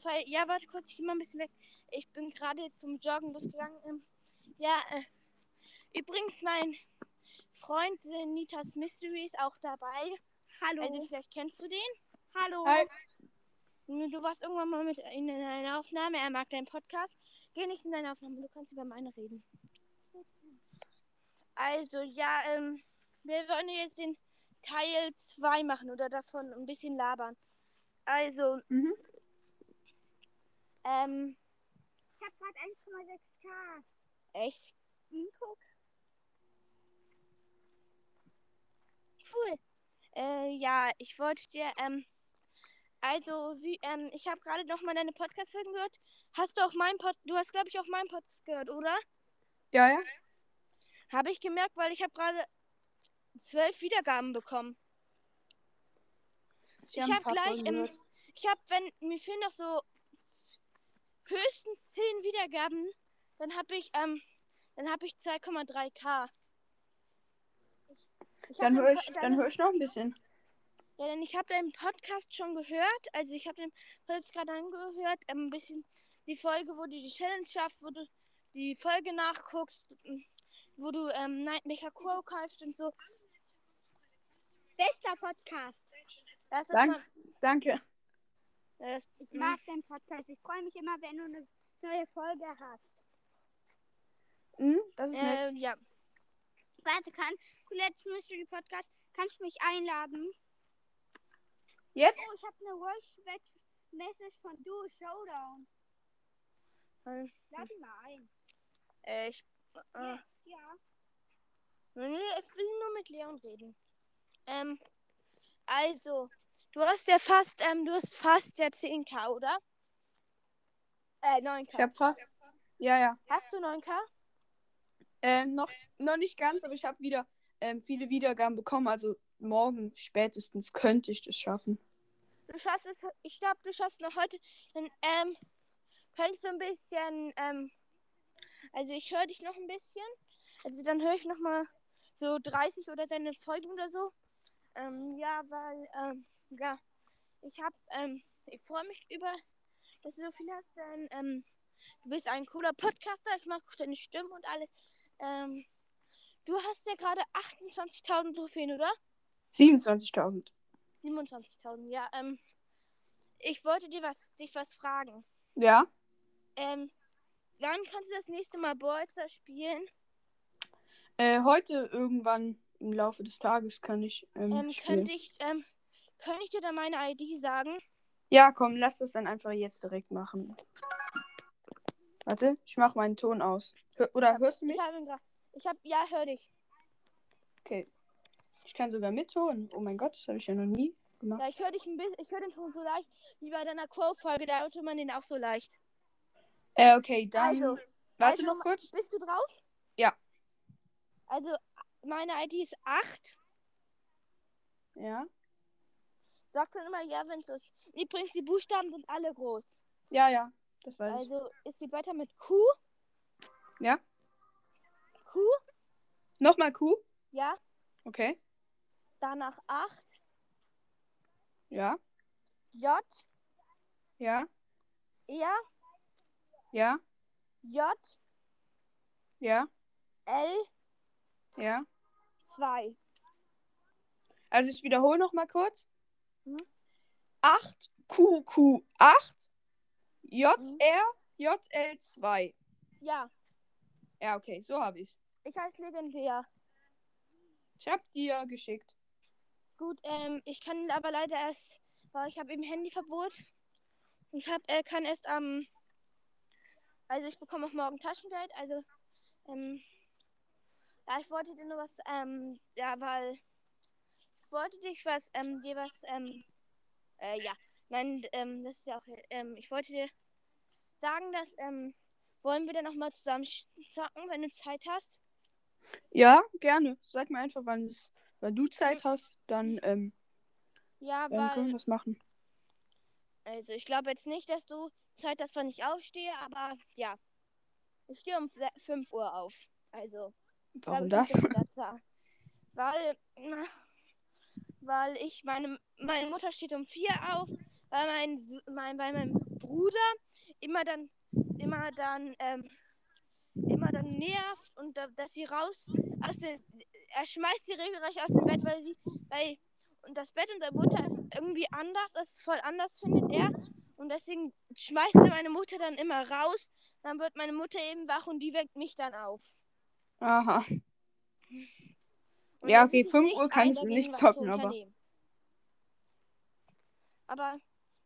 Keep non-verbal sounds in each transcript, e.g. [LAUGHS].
Fall, ja, warte kurz, ich geh mal ein bisschen weg. Ich bin gerade jetzt zum Joggen losgegangen. Ähm, ja, äh, übrigens, mein Freund äh, Nitas Mystery ist auch dabei. Hallo. Also vielleicht kennst du den. Hallo. Hi. Du warst irgendwann mal mit ihm in einer Aufnahme. Er mag deinen Podcast. Geh nicht in deine Aufnahme, du kannst über meine reden. Also, ja, ähm, wir wollen jetzt den Teil 2 machen oder davon ein bisschen labern. Also, Mhm. Ähm, Ich hab grad 1,6k. echt? Hm, guck. Cool. Äh, ja, ich wollte dir, ähm, also, wie, ähm, ich habe gerade noch mal deine Podcast-Folgen gehört. Hast du auch meinen Pod, du hast, glaube ich, auch meinen Podcast gehört, oder? Ja, ja. Habe ich gemerkt, weil ich habe gerade zwölf Wiedergaben bekommen. Ich haben habe paar gleich, gehört. ich habe, wenn mir fehlen noch so höchstens zehn Wiedergaben, dann habe ich, ähm, dann habe ich 2,3k. Ich hab Dann höre ich, dann hör ich noch ein bisschen. Ja, denn ich habe deinen Podcast schon gehört. Also ich habe den jetzt gerade angehört. Ähm, ein bisschen die Folge, wo du die Challenge schaffst, wo du die Folge nachguckst, wo du ähm, Nightmaker Crow kaufst und so. Bester Podcast. Das ist Dank. mal, Danke. Das, Ich mag den Podcast. Ich freue mich immer, wenn du eine neue Folge hast. Mhm, das ist nett. äh, ja. Warte, kann Colette's Mystery Podcast, kannst du mich einladen? Jetzt? Oh, ich habe eine Voice Message von Duo Showdown. Äh, Lad ihn mal ein. äh, ich, äh, Ja. nee, ich will nur mit Leon reden. Ähm, also, du hast ja fast, ähm, du hast fast ja 10k, oder? Äh, 9k. Ich hab fast. Ja, ja. Hast du 9k? Ähm, noch, noch nicht ganz, aber ich habe wieder ähm, viele Wiedergaben bekommen. Also morgen spätestens könnte ich das schaffen. Du schaffst es, ich glaube, du schaffst noch heute. Ähm, könntest du ein bisschen, ähm, also ich höre dich noch ein bisschen. Also dann höre ich noch mal so 30 oder seine Folgen oder so. Ähm, ja, weil, ähm, ja, ich hab, ähm, ich freue mich über, dass du so viel hast, denn, ähm, du bist ein cooler Podcaster. Ich mag deine Stimme und alles. Ähm, du hast ja gerade 28.000 Trophäen, oder? 27.000. 27.000, ja. Ähm, ich wollte dir was, dich was fragen. Ja. Ähm, wann kannst du das nächste Mal Ballstar spielen? Äh, heute irgendwann im Laufe des Tages kann ich ähm, Ähm, spielen. könnte ich, ähm, könnte ich dir da meine ID sagen? Ja, komm, lass das dann einfach jetzt direkt machen. Warte, ich mach meinen Ton aus. Hör, oder hörst du mich? Ich gerade. Ich habe, ja, hör dich. Okay. Ich kann sogar mitholen. Oh mein Gott, das habe ich ja noch nie gemacht. Ja, ich höre dich ein bisschen, ich höre den Ton so leicht, wie bei deiner Crow-Folge, da hörte man den auch so leicht. Äh, okay, dann. Also, warte also, noch kurz. Bist du drauf? Ja. Also, meine ID ist 8. Ja. Sag dann immer ja, wenn es ist. Übrigens, die Buchstaben sind alle groß. Ja, ja. Das weiß ich. Also, es geht weiter mit Q. Ja. Q, Nochmal Q. ja. Okay. Danach 8. Ja. J, Ja. R, Ja. J, Ja. L, Ja. 2. Also ich wiederhole noch mal kurz. Mhm. 8 QQ 8 Mhm. JR JL2. Ja, Ja, okay, so habe ich's. ich heiße legendär. Ich habe dir geschickt. Gut, ähm, ich kann aber leider erst, weil ich habe eben Handyverbot. Ich hab, äh, kann erst am, also ich bekomme auch morgen Taschengeld, also, ähm, ja, ich wollte dir nur was, ähm, ja, weil, wollte dich was, ähm, dir was, ähm, äh, ja, nein, ähm, das ist ja auch, ähm, ich wollte dir sagen, dass, ähm, wollen wir dann nochmal zusammen zocken, wenn du Zeit hast? Ja, gerne. Sag mir einfach, wann es, wenn du Zeit hast, dann ähm, Ja, dann können wir weil, das machen. also ich glaube jetzt nicht, dass du Zeit hast, wann ich aufstehe, aber ja. Ich stehe um se- 5 Uhr auf. Also, Warum das? Weil, weil ich, meine, meine Mutter steht um 4 auf, weil mein, mein, weil mein Bruder immer dann, immer dann, ähm, immer dann nervt und da, dass sie raus aus dem, er schmeißt sie regelrecht aus dem Bett, weil sie, weil, und das Bett unserer Mutter ist irgendwie anders, das ist voll anders, findet er. Und deswegen schmeißt er meine Mutter dann immer raus. Dann wird meine Mutter eben wach und die weckt mich dann auf. Aha. Und Ja, okay, sieht es 5 nicht Uhr kann ich nicht zocken, aber- unternehmen. Aber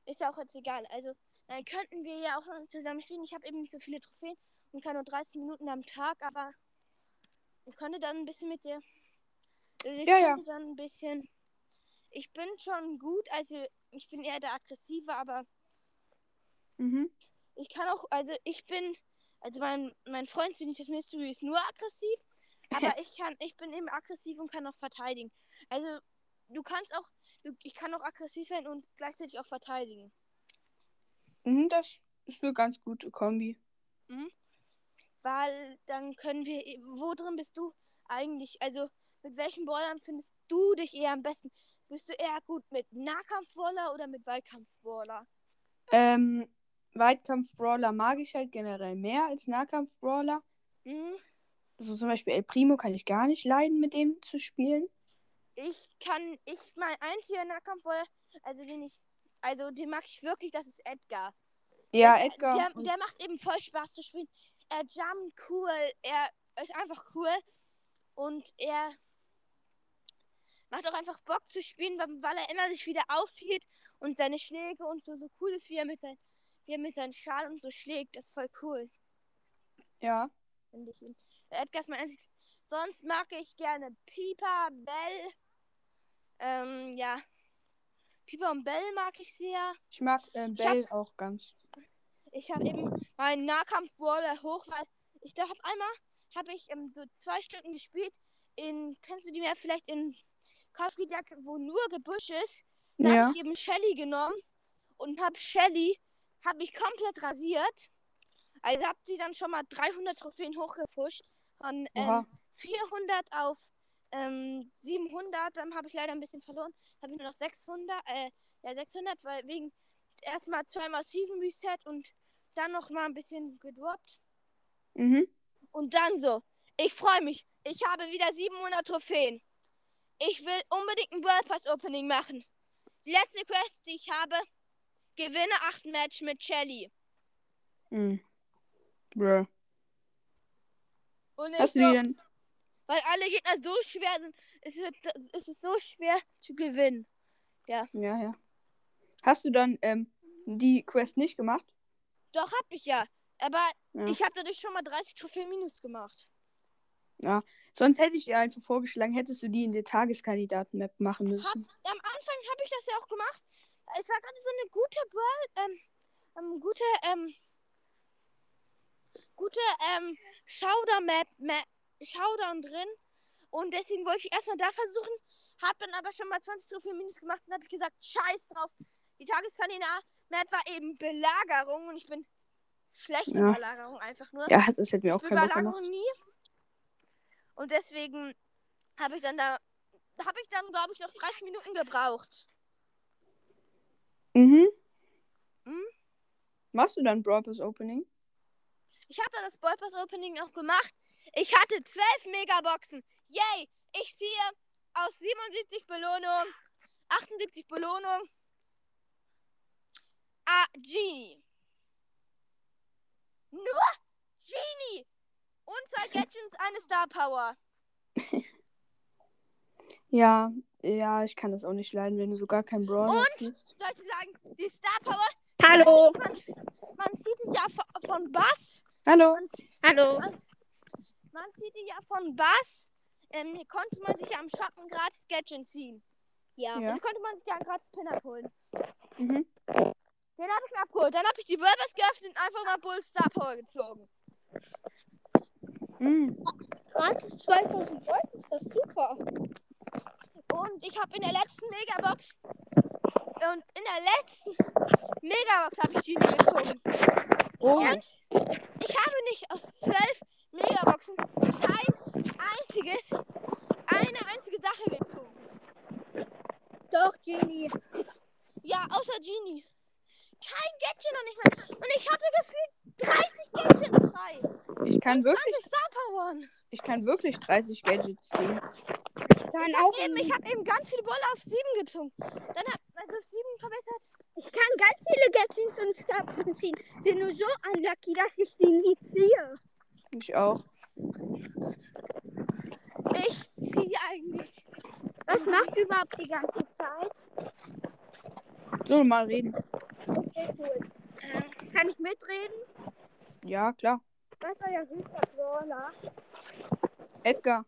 ist ja auch jetzt egal. Also, dann könnten wir ja auch noch zusammen spielen. Ich habe eben nicht so viele Trophäen und kann nur 30 Minuten am Tag, aber ich könnte dann ein bisschen mit dir. Ich Ja, ja. dann ein bisschen. Ich bin schon gut, also ich bin eher der Aggressive, aber Mhm. ich kann auch, also ich bin, also mein, mein Freund das Mystery ist nur aggressiv, aber [LAUGHS] ich kann, ich bin eben aggressiv und kann auch verteidigen. Also du kannst auch, ich kann auch aggressiv sein und gleichzeitig auch verteidigen. Mhm, das ist eine ganz gute Kombi. Weil dann können wir, wo drin bist du eigentlich? Also mit welchen Brawlern findest du dich eher am besten? Bist du eher gut mit Nahkampf-Brawler oder mit Weitkampf-Brawler? Ähm, Weitkampf-Brawler mag ich halt generell mehr als Nahkampf-Brawler. Mhm. So zum Beispiel El Primo kann ich gar nicht leiden, mit dem zu spielen. Ich kann, ich, mein einziger Nahkampf-Brawler, also den ich, also den mag ich wirklich, das ist Edgar. Ja, Der- Edgar. Der, der macht eben voll Spaß zu spielen. Er jumpt cool. Er ist einfach cool. Und er macht auch einfach Bock zu spielen, weil, weil er immer sich wieder aufhielt und seine Schläge und so, so cool ist, wie er mit, sein, wie er mit seinen Schal und so schlägt. Das ist voll cool, ja. finde ich. ihn. Edgar ist mein einzig. Sonst mag ich gerne Pieper, Bell. Ähm, ja. Pieper und Bell mag ich sehr. Ich mag äh, Bell auch ganz. ich habe eben meinen Nahkampf-Brawler hoch, weil ich da habe einmal habe ich ähm, so zwei Stunden gespielt in kennst du die mehr vielleicht in Call of Duty, wo nur Gebüsch ist. Da Ja. habe ich eben Shelly genommen und habe Shelly habe ich komplett rasiert. Also habe sie dann schon mal 300 Trophäen hochgepusht von ähm, 400 auf ähm, 700. Dann habe ich leider ein bisschen verloren. Habe ich nur noch 600, äh, ja 600, weil wegen erstmal zweimal Season Reset und dann noch mal ein bisschen gedroppt. Mhm. Und dann so, ich freue mich. Ich habe wieder 700 Trophäen. Ich will unbedingt ein World Pass Opening machen. Die letzte Quest, die ich habe, gewinne 8 Match mit Shelly. Mhm. Bruh. Und Hast du die denn? weil alle Gegner so schwer sind, es, wird, es ist so schwer zu gewinnen. Ja, ja. Hast du dann ähm, die Quest nicht gemacht? Doch, hab ich ja. Aber Ja. ich habe dadurch schon mal 30 Trophäen minus gemacht. Sonst hätte ich dir einfach vorgeschlagen, hättest du die in der Tageskandidaten-Map machen müssen. Am Anfang habe ich das ja auch gemacht. Es war gerade so eine gute ähm, ähm, gute, ähm, gute, ähm, Showdown-Map, Map, Showdown drin. Und deswegen wollte ich erstmal da versuchen, hab dann aber schon mal 20 Trophäen minus gemacht und habe gesagt, scheiß drauf. Die Tageskandidaten-Map war eben Belagerung und ich bin schlecht in Ja. Belagerung einfach nur. Ja, das hätte mir auch Ich Bock Belagerung gemacht. nie. Und deswegen habe ich dann da, habe ich dann, glaube ich, noch 30 Minuten gebraucht. Mhm. Mhm. Machst du dann Brawl Pass Opening? Ich habe dann das Brawl Pass Opening auch gemacht. Ich hatte 12 Megaboxen. Yay! Ich ziehe aus 77 Belohnung, 78 Belohnung. Ah, Genie. Nur Genie. Und zwei Gadgets, eine Star Power. [LAUGHS] Ja, ja, ich kann das auch nicht leiden, wenn du sogar kein Brawl Und? hast. Soll ich sagen, die Star Power, Hallo. man, man sieht die ja von, von Bass. Hallo. Man, Hallo. man sieht die ja von Bass. Ähm, hier konnte man sich ja am Shoppen gratis Gadget ziehen. Ja. Ja. Also konnte man sich ja einen gratis Pin abholen. Mhm. Den habe ich mir abgeholt. Dann habe ich die Bulbers geöffnet und einfach mal Bull Star Power gezogen. Mhm. Gratis 2000 Euro ist das super. Und ich habe in der letzten Megabox und in der letzten Megabox habe ich die gezogen. Oh. Und ich habe nicht aus zwölf Megaboxen kein einziges, eine einzige Sache gezogen. Doch, Genie. Ja, außer Genie. Kein Gadget noch nicht mehr. Und ich hatte gefühlt 30 Gadgets frei. Ich kann Und wirklich, 20 Star Powern. ich kann wirklich 30 Gadgets ziehen. Ich kann auch Eben, ich habe eben ganz viele Bälle auf 7 gezogen. Dann hab, auf 7 verbessert. Ich kann ganz viele Gadgets und Starpunkte ziehen. Bin nur so unlucky, dass ich die nie ziehe. Ich auch. Ich ziehe eigentlich. Was macht überhaupt die ganze Zeit? So, mal reden. Okay, cool. Äh, kann ich mitreden? Ja, klar. Was ist euer höchster Brawler? Edgar.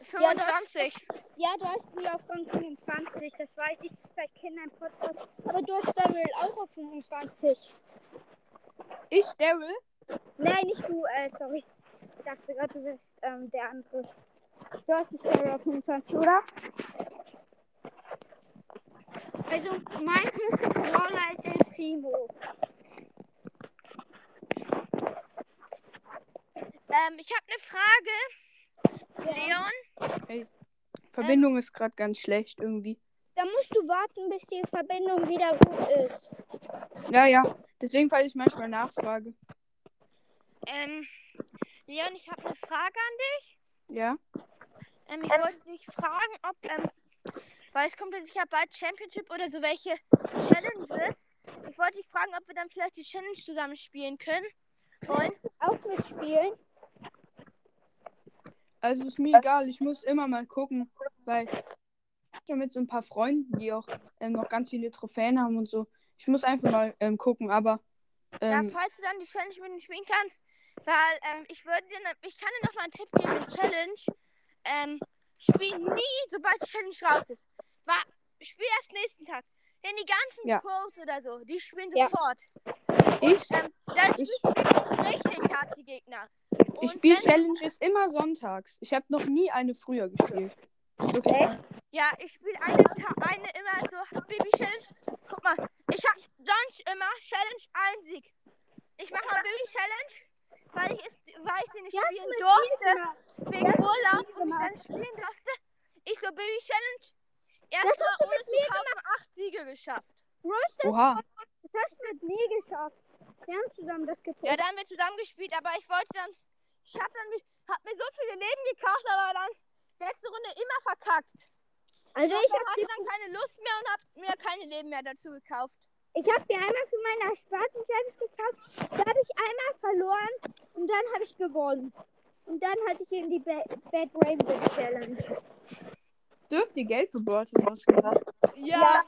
25. Ja, du hast sie auf Rang 25. Das weiß ich. Kennen ein Podcast. Aber du hast Daryl auch auf 25. Ich, Daryl. Nein, nicht du. Äh, sorry. Ich dachte gerade, du bist ähm, der andere. Du hast nicht Daryl auf 25, oder? Also, mein [LAUGHS] Brawler ist El Primo. Ähm, ich habe eine Frage. Leon, Verbindung ist gerade ganz schlecht irgendwie. Da musst du warten, bis die Verbindung wieder gut ist. Ja, ja. Deswegen, weil ich manchmal nachfrage. ähm, Leon, ich habe eine Frage an dich. Ja. Ähm, ich wollte dich fragen, ob, ähm, weil es kommt ja sicher bald Championship oder so welche Challenges. Ich wollte dich fragen, ob wir dann vielleicht die Challenge zusammen spielen können. Wollen? Auch mitspielen. Also ist mir egal, ich muss immer mal gucken, weil ich habe mit so ein paar Freunden, die auch ähm, noch ganz viele Trophäen haben und so. Ich muss einfach mal ähm, gucken, aber ähm, ja, falls du dann die Challenge mit mir spielen kannst, weil ähm, ich würde dir, ne- ich kann dir noch mal einen Tipp geben, die Challenge. Ähm, spiel nie, sobald die Challenge raus ist. War, spiel erst nächsten Tag. Denn die ganzen Ja. Pros oder so, die spielen Ja. sofort. ich, Ähm, dann Ich- spielst du richtig hart die Gegner. Ich spiele Challenges immer sonntags. Ich habe noch nie eine früher gespielt. Wirklich. Ja, ich spiele eine, eine immer so Baby Challenge. Guck mal, ich hab sonst immer Challenge einen Sieg. Ich mach mal Baby Challenge, weil ich, es, weil ich sie nicht Ja, spielen durfte, wegen du Urlaub und ich dann spielen durfte. Ich so Baby Challenge. Erstmal ohne mit zu kaufen acht Siege geschafft. Rose, das, Oha. das hast du mit mir geschafft. Wir haben zusammen das getan. Ja, da haben wir zusammen gespielt, aber ich wollte dann, ich hab dann, hab mir so viele Leben gekauft, aber dann letzte Runde immer verkackt. Also Ich ich habe hatte dann keine Lust mehr und hab mir keine Leben mehr dazu gekauft. ich hab dir einmal für meine ersparten Gems gekauft. Da habe ich einmal verloren und dann habe ich gewonnen. Und dann hatte ich eben die Ba- Bad Rainbow Challenge. Dürft ihr Geld für Brawl Stars ausgeben? Ja.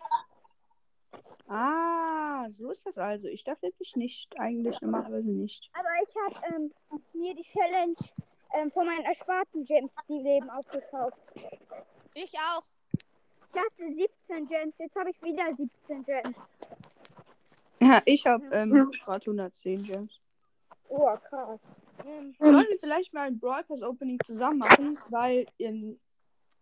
Ah, so ist das also. Ich dachte ich nicht. Eigentlich normalerweise nicht. Aber ich habe ähm, mir die Challenge ähm, von meinen ersparten Gems die Leben aufgekauft. Ich auch. Ich hatte 17 Gems, jetzt habe ich wieder 17 Gems. Ja, ich habe ähm, [LAUGHS] gerade 110 Gems. Oh, krass. Ähm, Sollen wir vielleicht mal ein Brawl Pass Opening zusammen machen? Weil in,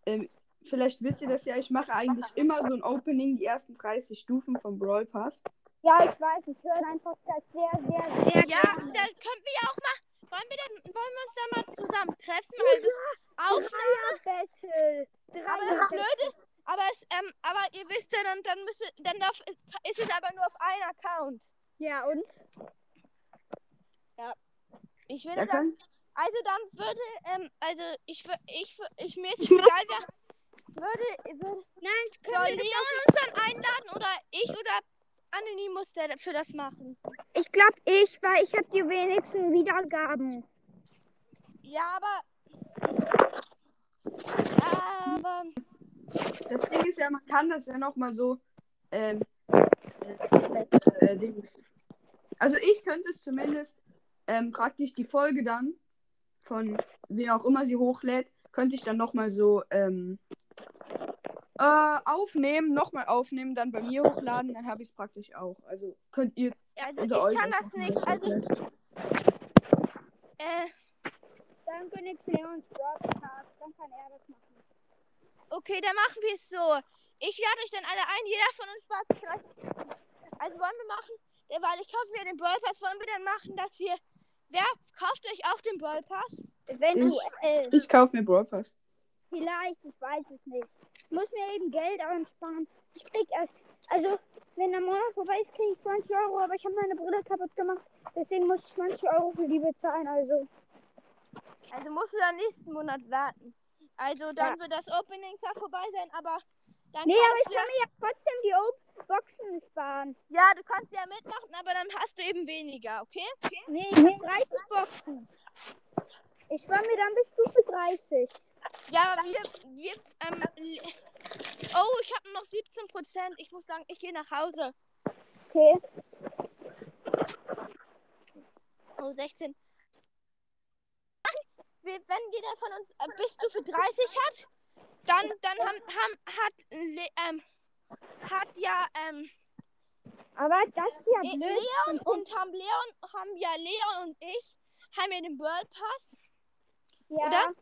ähm, vielleicht wisst ihr das ja, ich mache eigentlich immer so ein Opening, die ersten 30 Stufen vom Brawl Pass. Ja, ich weiß, ich höre deinen Podcast sehr, sehr, sehr Ja, gerne. das können wir ja auch mal. Wollen wir, dann, wollen wir uns da mal zusammen treffen? Also Aufnahme. Battle. Aber das Blöde, aber, es, ähm, aber ihr wisst ja, dann, dann, müsste, dann darf, ist es aber nur auf einen Account. Ja, und? Ich würde Da dann, also dann würde, ähm, also ich, ich, ich mir ist es egal, wer würde, würde Nein, soll Leon uns dann einladen oder ich oder Anonymous, der für das machen? Ich glaube ich, weil ich habe die wenigsten Wiedergaben. Ja, aber, aber, das Ding ist ja, man kann das ja nochmal so. Ähm, äh, äh, Dings. Also ich könnte es zumindest ähm, praktisch die Folge dann von wer auch immer sie hochlädt, könnte ich dann nochmal so ähm, äh, aufnehmen, nochmal aufnehmen, dann bei mir hochladen, dann habe ich es praktisch auch. Also könnt ihr also unter ich euch kann das nicht, also, äh, Dann gönne ich Leons Broadcast, dann kann er das machen. Okay, dann machen wir es so. Ich lade euch dann alle ein, jeder von uns Spaß. Ich Also wollen wir machen, weil ich kaufe mir den Brawl Pass, wollen wir dann machen, dass wir. Wer kauft euch auch den Brawl Pass? Eventuell. Ich kaufe mir Brawl Pass. Vielleicht, ich weiß es nicht. Ich muss mir eben Geld ansparen. Ich krieg erst, also wenn der Monat vorbei ist, kriege ich 20 Euro, aber ich habe meine Brille kaputt gemacht. Deswegen muss ich 20 Euro für die bezahlen. Also, Also musst du dann nächsten Monat warten. Also dann Ja. wird das Opening zwar vorbei sein, aber dann nee, aber ich ja, kann mir ja trotzdem die Ob Boxen sparen. ja, du kannst ja mitmachen, aber dann hast du eben weniger, okay? Nee, ich habe 30 Boxen. Ich spare mir dann bis Stufe 30. Ja, wir, wir, ähm, oh, ich habe noch 17 Prozent. Ich muss sagen, ich gehe nach Hause. Okay. Oh, 16. Wir- Wenn jeder von uns äh, bis Stufe 30 hat, dann, dann haben, haben, hat, ähm, hat ja, ähm, Aber das ist ja blöd. Leon und haben Leon, haben ja Leon und ich, haben ja den World Pass. ja. oder?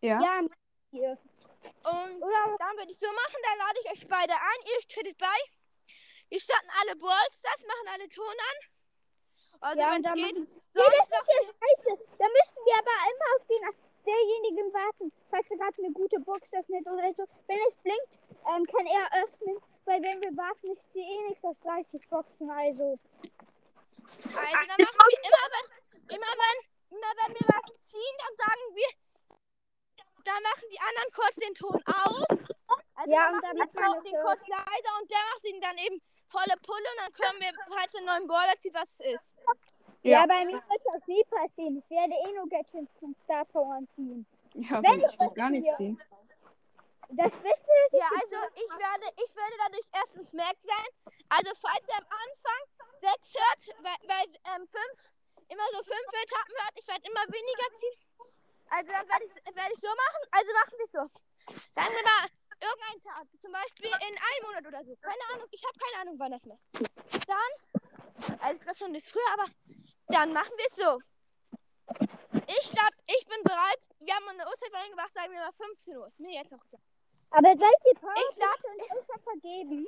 Ja. Ja, hier. Und Oder dann würde ich so machen, da lade ich euch beide ein, ihr tretet bei. Wir starten alle Balls, das machen alle Ton an. Also Ja, wenn und dann es geht. machen- Nee, das ist ja scheiße. Da müssen wir aber immer auf den derjenigen warten, falls er gerade eine gute Box öffnet oder so. Wenn es blinkt, ähm, kann er öffnen, weil wenn wir warten, ist sie eh nichts auf 30 Boxen. Also, Also dann machen wir immer, wenn, immer wenn, immer wenn wir was ziehen, dann sagen wir, dann machen die anderen kurz den Ton aus. Also Ja, dann und man Ton- es den kurz leiser und der macht ihn dann eben volle Pulle und dann können wir, falls der neuen Baller zieht, was es ist. ja, Ja. bei mir wird das nie passieren. Ich werde eh nur Gadgets zum Star Power ziehen. Ja, Wenn ich das gar nichts hier- sehen. Das Beste, ich Ja, also ich werde, ich werde dadurch erstens Mac sein. Also falls ihr am Anfang sechs hört, weil, weil ähm, fünf, immer so fünf Etappen hört, ich werde immer weniger ziehen. Also dann werde ich werd ich so machen. Also machen wir es so. Sagen wir mal, irgendein Tag, zum Beispiel in einem Monat oder so. Keine Ahnung, ich habe keine Ahnung, wann das ist. Dann, also es war schon das früher, aber dann machen wir es so. Ich glaube, ich bin bereit. Wir haben eine Uhrzeit gemacht, sagen wir mal 15 Uhr. Ist mir jetzt auch egal. Aber soll ich die Power Ich glaub- und Ultra vergeben?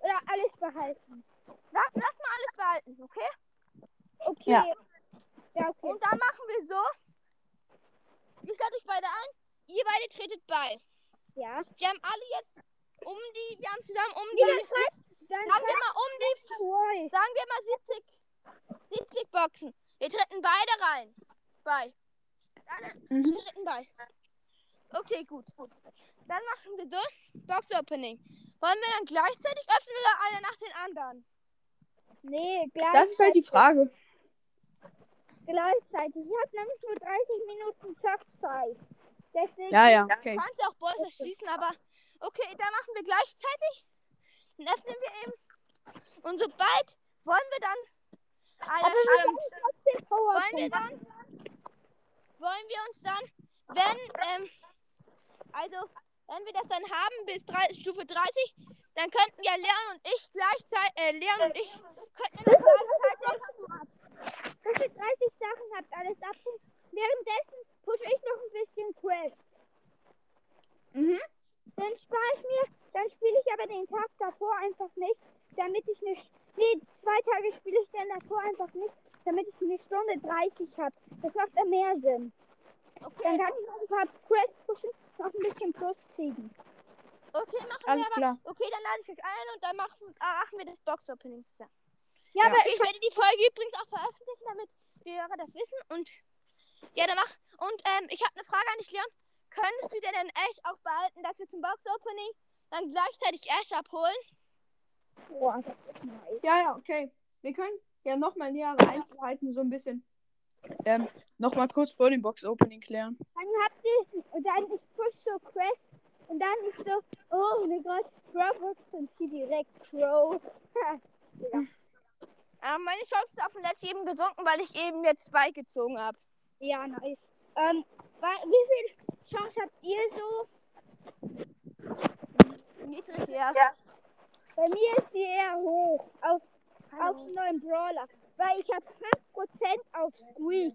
Oder alles behalten? Lass, lass mal alles behalten, okay? Okay. Ja. Ja, okay. Und dann machen wir so. Ich lade euch beide ein. Ihr beide tretet bei. Ja. Wir haben alle jetzt um die, wir haben zusammen um Ja, die, dann schreibt, dann sagen wir mal um die, Royce. sagen wir mal 70, 70 Boxen. Wir treten beide rein. Bei. Alle Mhm. treten bei. Okay, gut. Dann machen wir so. Box Opening. Wollen wir dann gleichzeitig öffnen oder einer nach den anderen? Nee, gleich, Das ist halt die Frage. Gleichzeitig. Ich habe nämlich nur 30 Minuten Zockzeit. Deswegen, Ja, ja, okay. Du kannst ja auch Balls erschießen, aber okay, dann machen wir gleichzeitig. Dann öffnen wir eben. Und sobald wollen wir dann. Ah, aber wir stimmt. Wollen wir dann. Wollen wir uns dann, wenn, ähm, also, wenn wir das dann haben bis drei, Stufe 30, dann könnten ja Leon und ich gleichzeitig, äh, Leon und ich könnten in der gleichzeitig. Ihr 30 Sachen habt, alles ab. Währenddessen pushe ich noch ein bisschen Quest. Mhm. Dann spare ich mir, dann spiele ich aber den Tag davor einfach nicht, damit ich eine, nee, zwei Tage spiele ich dann davor einfach nicht, damit ich eine Stunde 30 habe. Das macht dann mehr Sinn. Dann Okay, kann ich noch ein paar Quest pushen, noch ein bisschen Plus kriegen. okay, machen Alles wir aber. klar. Okay, dann lade ich euch ein und dann machen, machen wir das Box-Opening zusammen. Ja, Ja. aber ich werde die Folge übrigens auch veröffentlichen, damit die Hörer das wissen. Und ja, dann mach. Und ähm, ich habe eine Frage an dich, Leon. Könntest du dir denn Ash auch behalten, dass wir zum Box-Opening dann gleichzeitig Ash abholen? boah, das ist nice. Ja, ja, okay. Wir können ja nochmal nähere Einzelheiten so ein bisschen ähm, nochmal kurz vor dem Box-Opening klären. Dann habt ihr, und dann ich push so Quest und dann ist so, oh mein Gott, Strawbox und zieh direkt Crow. [LAUGHS] Ähm, meine Chance ist auf dem Let's eben gesunken, weil ich eben jetzt zwei gezogen habe. ja, nice. Ähm, wie viel Chance habt ihr so? Niedrig, ja. Bei mir ist sie eher hoch auf, auf einen neuen Brawler. Weil ich habe 5% auf Squeak.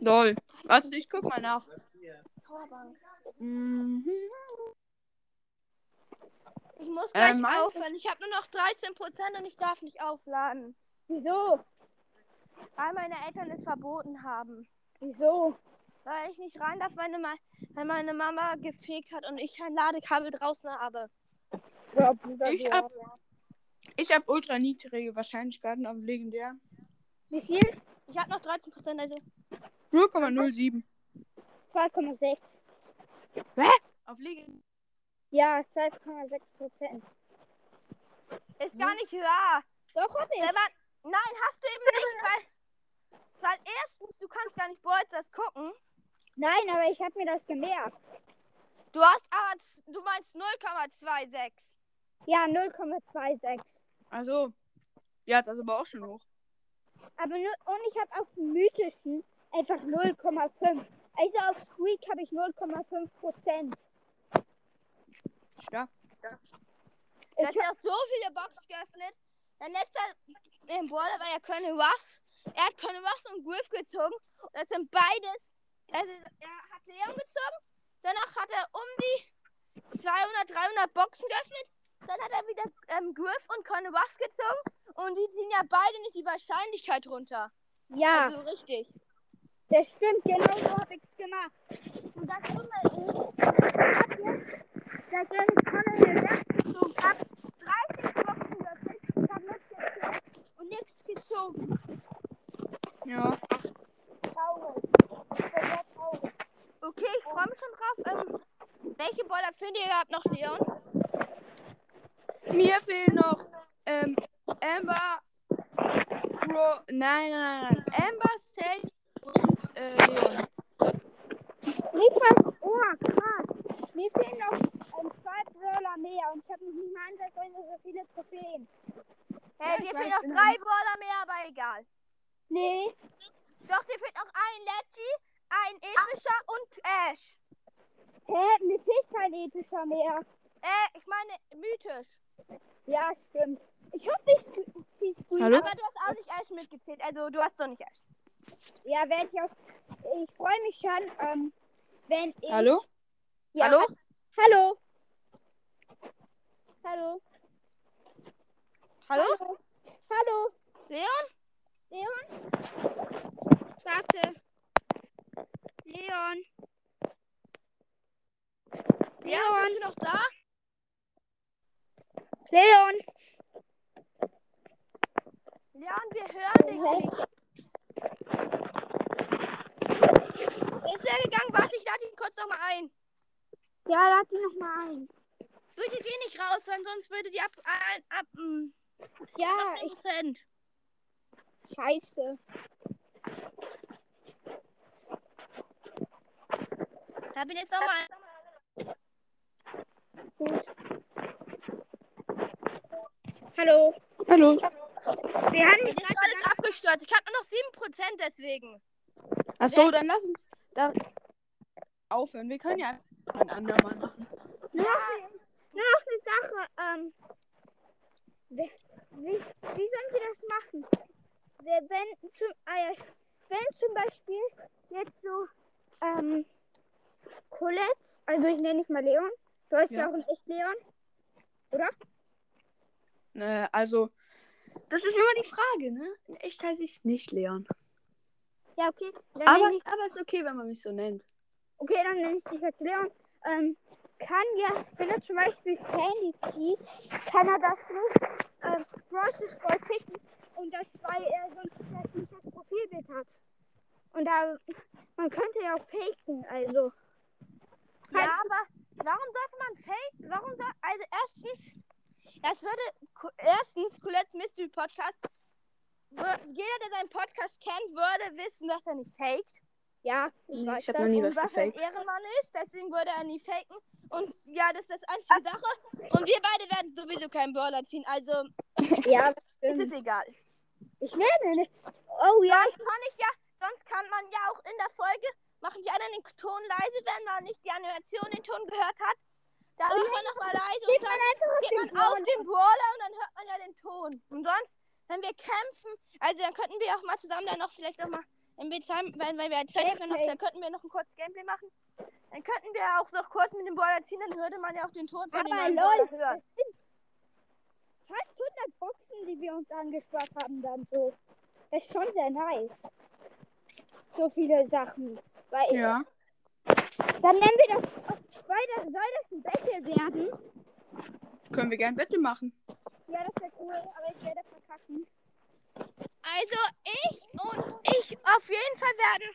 Lol. Warte, ich guck mal nach. Mhm. Ich muss gleich Ähm, aufhören. Ich habe nur noch 13% und ich darf nicht aufladen. Wieso? Weil meine Eltern es verboten haben. Wieso? Weil ich nicht rein darf, meine Ma weil meine Mama gefegt hat und ich kein Ladekabel draußen habe. Ja, Bruder, Ich hab- auch. Ich habe ultra niedrige Wahrscheinlichkeiten auf legendär. Wie viel? Ich habe noch 13%, also 0,07. 2,6. Auf legendär. Ja, 2,6 Prozent. ist gar nicht wahr. Doch, hab ich. Man, nein, hast du eben nicht, weil, weil erstens, du kannst gar nicht Bolzers gucken. Nein, aber ich habe mir das gemerkt. Du hast aber, du meinst 0,26. Ja, 0,26. Also, ja, das ist aber auch schon hoch. Aber nur, und ich habe auf dem mythischen einfach 0,5. Also auf Squeak habe ich 0,5 Prozent. Stark. Ja auch so viele Boxen geöffnet. Dann lässt er den Border, weil er Colonel Russ. Er hat Colonel Russ und Griff gezogen. Und das sind beides. Also er hat Leon gezogen. Danach hat er um die 200, 300 Boxen geöffnet. Dann hat er wieder ähm, Griff und Colonel Russ gezogen. Und die ziehen ja beide nicht die Wahrscheinlichkeit runter. Ja, Also richtig. das stimmt. Genau so habe ich es gemacht. Und das Dumme ist, ich habe jetzt, seitdem ich Colonel Rush gezogen habe, 30 Boxen geöffnet. Ich habe nichts gezogen und nichts gezogen. Ja. Traurig. Sehr traurig. Okay, ich freue mich schon drauf. Ähm, welche Border findet ihr überhaupt noch, Leon? Mir fehlen noch ähm, Amber, Bro, nein, nein, nein, nein. Amber, Sage und äh, Leon. Nicht mal, oh krass. Mir fehlen noch ähm, zwei Brawler mehr und ich habe noch nicht mal ansatzweise so viele Trophäen. Hey, Ja, dir fehlen noch bin drei Border mehr, aber egal. Nee, Doch, dir fehlt noch ein Leggy, ein epischer und Ash. hä, mir fehlt kein epischer mehr. Äh, ich meine mythisch. Ja, stimmt. Ich hoffe, ich sk- zieh Squeak. Hallo? Aber du hast auch nicht Ash mitgezählt, also du hast doch nicht Ash. Ja, werde ich auch. Ich freue mich schon, ähm, wenn ich. Hallo? Ja, Hallo? Hallo. Hallo. Hallo? Hallo. Hallo. Leon? Leon? Warte. Leon. Leon, bist du noch da? Leon. Leon, wir hören dich nicht. Ist er gegangen? Warte, ich lade ihn kurz noch mal ein. Ja, lad die noch mal ein. Bitte geh nicht raus, weil sonst würde die ab, ab, ab mm, Ja, 18 ich. Prozent. Scheiße. Da bin jetzt noch mal. Gut. Hallo. Hallo. Wir haben Jetzt nicht ist alles abgestürzt. Ich habe nur noch 7 Prozent deswegen. Achso, dann lass uns da aufhören. Wir können ja einfach ein andermal machen. Nur noch, nur noch eine Sache. Ähm, wie, wie, sollen wir das machen? Wenn zum, äh, wenn zum Beispiel jetzt so ähm, Colette, also ich nenne dich mal Leon. Du heißt ja, Ja. auch in echt Leon. Oder? Äh, also, das ist immer die Frage, ne? In echt heiße ich nicht Leon. Ja, okay. Aber, ich, aber ist okay, wenn man mich so nennt. okay, dann nenne ich dich jetzt Leon. Ähm, kann ja, wenn er zum Beispiel Sandy zieht, kann er das nicht ähm, Process Boy picken und das, weil er sonst vielleicht nicht das Profilbild hat. Und da, man könnte ja auch faken, also. Ja, aber warum sollte man fake? Warum soll. Also, erstens. Das würde. Erstens, Colette's Mystery Podcast. Jeder, der seinen Podcast kennt, würde wissen, dass er nicht faked. Ja, ich weiß ich das. noch nie was was ein. Ehrenmann ist, deswegen würde er nie faken. Und ja, das ist das einzige Sache. Und wir beide werden sowieso keinen Brawler ziehen, also [LAUGHS] Ja, das [LAUGHS] ist egal. Ich werde nicht. Oh ja, Sonst kann ich ja, sonst kann man ja auch in der Folge, machen die anderen den Ton leise, wenn man nicht die Animation den Ton gehört hat. Dann macht man nochmal leise und dann geht man auf den Brawler und dann hört man ja den Ton. Und sonst, wenn wir kämpfen, also dann könnten wir auch mal zusammen dann noch vielleicht noch mal im Bezahlen, wenn, wenn wir Zeit haben, dann, noch, Okay. dann könnten wir noch ein kurzes Gameplay machen. Dann könnten wir auch noch kurz mit dem Brawler ziehen, dann würde man ja auch den Ton von den Aber neuen lol, hören. fast 100 Boxen, die wir uns angespart haben dann so. Das ist schon sehr nice. So viele Sachen. Weil Ja. Dann nennen wir das, das soll das ein Battle werden. Können wir gern Wette machen. Ja, das wäre cool, aber ich werde verkacken. Also ich und ich auf jeden Fall werden.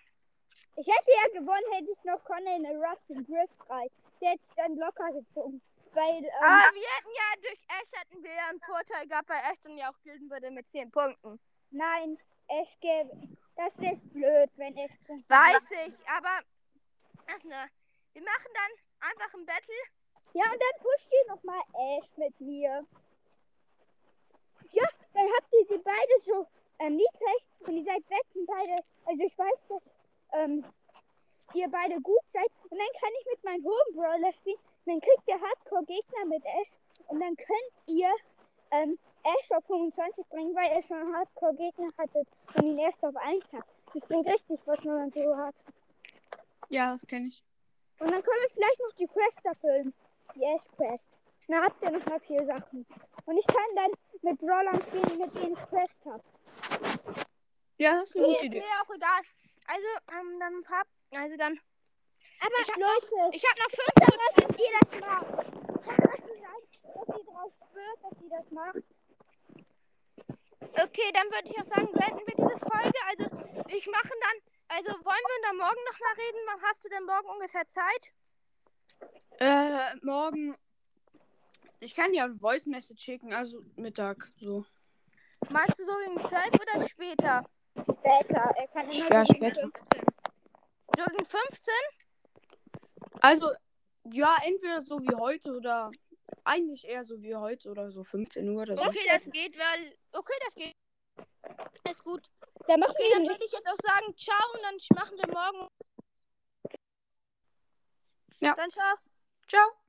Ich hätte ja gewonnen, hätte ich noch Connor in der Rustin Griff frei. Der hätte dann locker gezogen. Weil, ähm, Aber wir hätten ja durch Ash hätten wir ja einen Vorteil gehabt, weil Ash dann ja auch gilden würde mit 10 Punkten. nein, Ash gäbe. Das ist blöd, wenn Ash. Weiß ich, aber ach ne, wir machen dann einfach ein Battle. Ja, und dann pusht ihr nochmal Ash mit mir. Ja, dann habt ihr sie beide so ähm, niedrig und ihr seid weg und beide. Also ich weiß, dass ähm, ihr beide gut seid. Und dann kann ich mit meinem hohen Brawler spielen. Und dann kriegt ihr Hardcore-Gegner mit Ash. Und dann könnt ihr ähm, Ash auf 25 bringen, weil ihr schon Hardcore-Gegner hattet und ihn erst auf 1 habt. Das bringt richtig was, wenn man so hat. Ja, das kenne ich. Und dann können wir vielleicht noch die Quest erfüllen. Die Ash-Quest. Dann habt ihr noch mal vier Sachen. Und ich kann dann mit Brawlern spielen, mit denen ich Quest habe. Ja, das ist eine gute ist Idee. mir auch egal. Also, ähm, dann hab, also dann. Aber Ich hab Leute, Ich hab noch 5 dass ihr das macht. Kann das nicht sein, dass sie drauf spürt, dass sie das macht? Okay, dann würde ich auch sagen, beenden wir diese Folge. Also, ich mache dann. Also, wollen wir dann morgen nochmal reden? Wann hast du denn morgen ungefähr Zeit? Äh, morgen. Ich kann ja ein Voice Message schicken, also Mittag, so. Meinst du so gegen 12 oder später? Später. Er kann immer Ja, später. 15. So gegen 15? Also, ja, entweder so wie heute oder eigentlich eher so wie heute oder so 15 Uhr oder so. Okay, das geht, weil. Okay, das geht. Ist gut. Dann Okay, dann würde ich jetzt auch sagen, ciao und dann machen wir morgen. Ja. Dann ciao. Ciao.